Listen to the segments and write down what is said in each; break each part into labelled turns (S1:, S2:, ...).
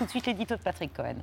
S1: Tout de suite, l'édito de Patrick Cohen.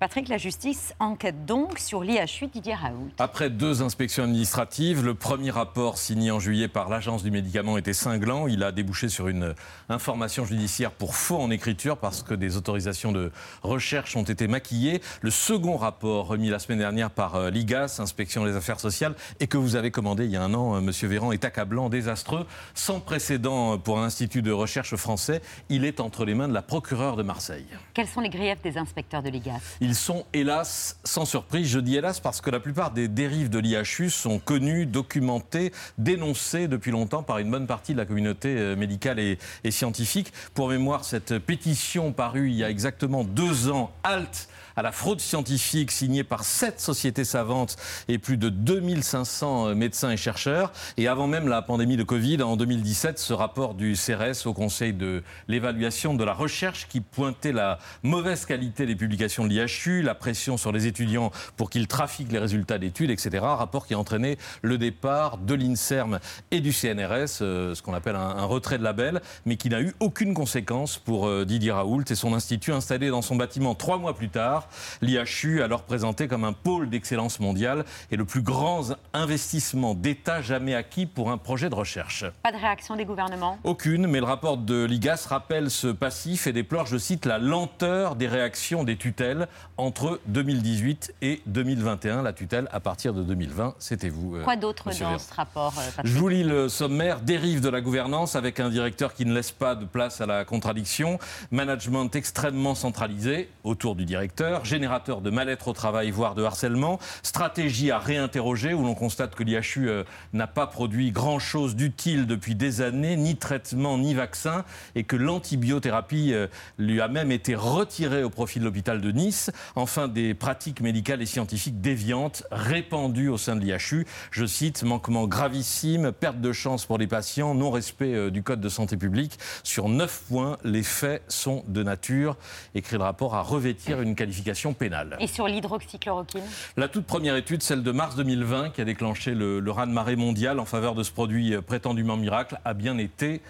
S1: Patrick, la justice enquête donc sur l'IHU Didier Raoult.
S2: Après deux inspections administratives, le premier rapport signé en juillet par l'Agence du médicament était cinglant. Il a débouché sur une information judiciaire pour faux en écriture parce que des autorisations de recherche ont été maquillées. Le second rapport remis la semaine dernière par euh, l'IGAS, Inspection des affaires sociales, et que vous avez commandé il y a un an, euh, Monsieur Véran, est accablant, désastreux, sans précédent pour un institut de recherche français. Il est entre les mains de la procureure de Marseille.
S1: Quels sont les griefs des inspecteurs de l'IGAS?
S2: Ils sont hélas sans surprise. Je dis hélas parce que la plupart des dérives de l'IHU sont connues, documentées, dénoncées depuis longtemps par une bonne partie de la communauté euh, médicale et, scientifique. Pour mémoire, cette pétition parue il y a exactement deux ans, halte à la fraude scientifique signée par sept sociétés savantes et plus de 2500 euh, médecins et chercheurs. Et avant même la pandémie de Covid, en 2017, ce rapport du CRS au Conseil de l'évaluation de la recherche qui pointait la mauvaise qualité des publications de l'IHU, la pression sur les étudiants pour qu'ils trafiquent les résultats d'études, etc. Rapport qui a entraîné le départ de l'INSERM et du CNRS, euh, ce qu'on appelle un, retrait de label, mais qui n'a eu aucune conséquence pour euh, Didier Raoult et son institut installé dans son bâtiment trois mois plus tard l'IHU, alors présenté comme un pôle d'excellence mondiale et le plus grand investissement d'État jamais acquis pour un projet de recherche.
S1: Pas de réaction des gouvernements?
S2: Aucune, mais le rapport de l'IGAS rappelle ce passif et déplore, je cite, la lenteur des réactions des tutelles entre 2018 et 2021. La tutelle à partir de 2020, c'était vous.
S1: Euh, Quoi d'autre dans ce rapport euh,
S2: Je vous lis le sommaire. Dérive de la gouvernance avec un directeur qui ne laisse pas de place à la contradiction. Management extrêmement centralisé autour du directeur générateur de mal-être au travail, voire de harcèlement, stratégie à réinterroger, où l'on constate que l'IHU euh, n'a pas produit grand-chose d'utile depuis des années, ni traitement, ni vaccin, et que l'antibiothérapie lui a même été retirée au profit de l'hôpital de Nice. Enfin, des pratiques médicales et scientifiques déviantes répandues au sein de l'IHU. Je cite, manquement gravissime, perte de chance pour les patients, non-respect euh, du Code de santé publique. Sur neuf points, les faits sont de nature, écrit le rapport, à revêtir une qualification pénale.
S1: Et sur l'hydroxychloroquine?
S2: La toute première étude, celle de mars 2020, qui a déclenché le, le raz-de-marée mondial en faveur de ce produit prétendument miracle, a bien été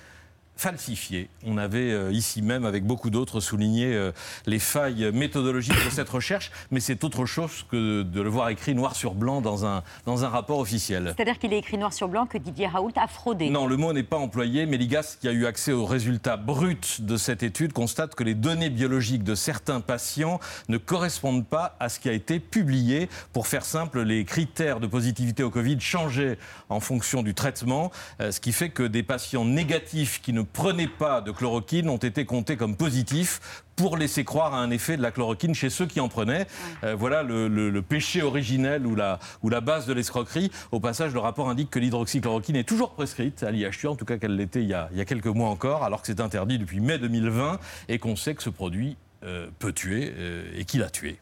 S2: On avait euh, ici même, avec beaucoup d'autres, souligné euh, les failles méthodologiques de cette recherche, mais c'est autre chose que de le voir écrit noir sur blanc dans un, dans un rapport officiel.
S1: C'est-à-dire qu'il est écrit noir sur blanc que Didier Raoult a fraudé
S2: Non, le mot n'est pas employé, mais l'IGAS, qui a eu accès aux résultats bruts de cette étude, constate que les données biologiques de certains patients ne correspondent pas à ce qui a été publié. Pour faire simple, les critères de positivité au Covid changeaient en fonction du traitement, euh, ce qui fait que des patients négatifs qui ne prenaient pas de chloroquine ont été comptés comme positifs pour laisser croire à un effet de la chloroquine chez ceux qui en prenaient. Euh, voilà le, péché originel ou la, ou la base de l'escroquerie. Au passage, le rapport indique que l'hydroxychloroquine est toujours prescrite à l'IHU, en tout cas qu'elle l'était il, y a, quelques mois encore, alors que c'est interdit depuis mai 2020 et qu'on sait que ce produit euh, peut tuer euh, et qu'il a tué.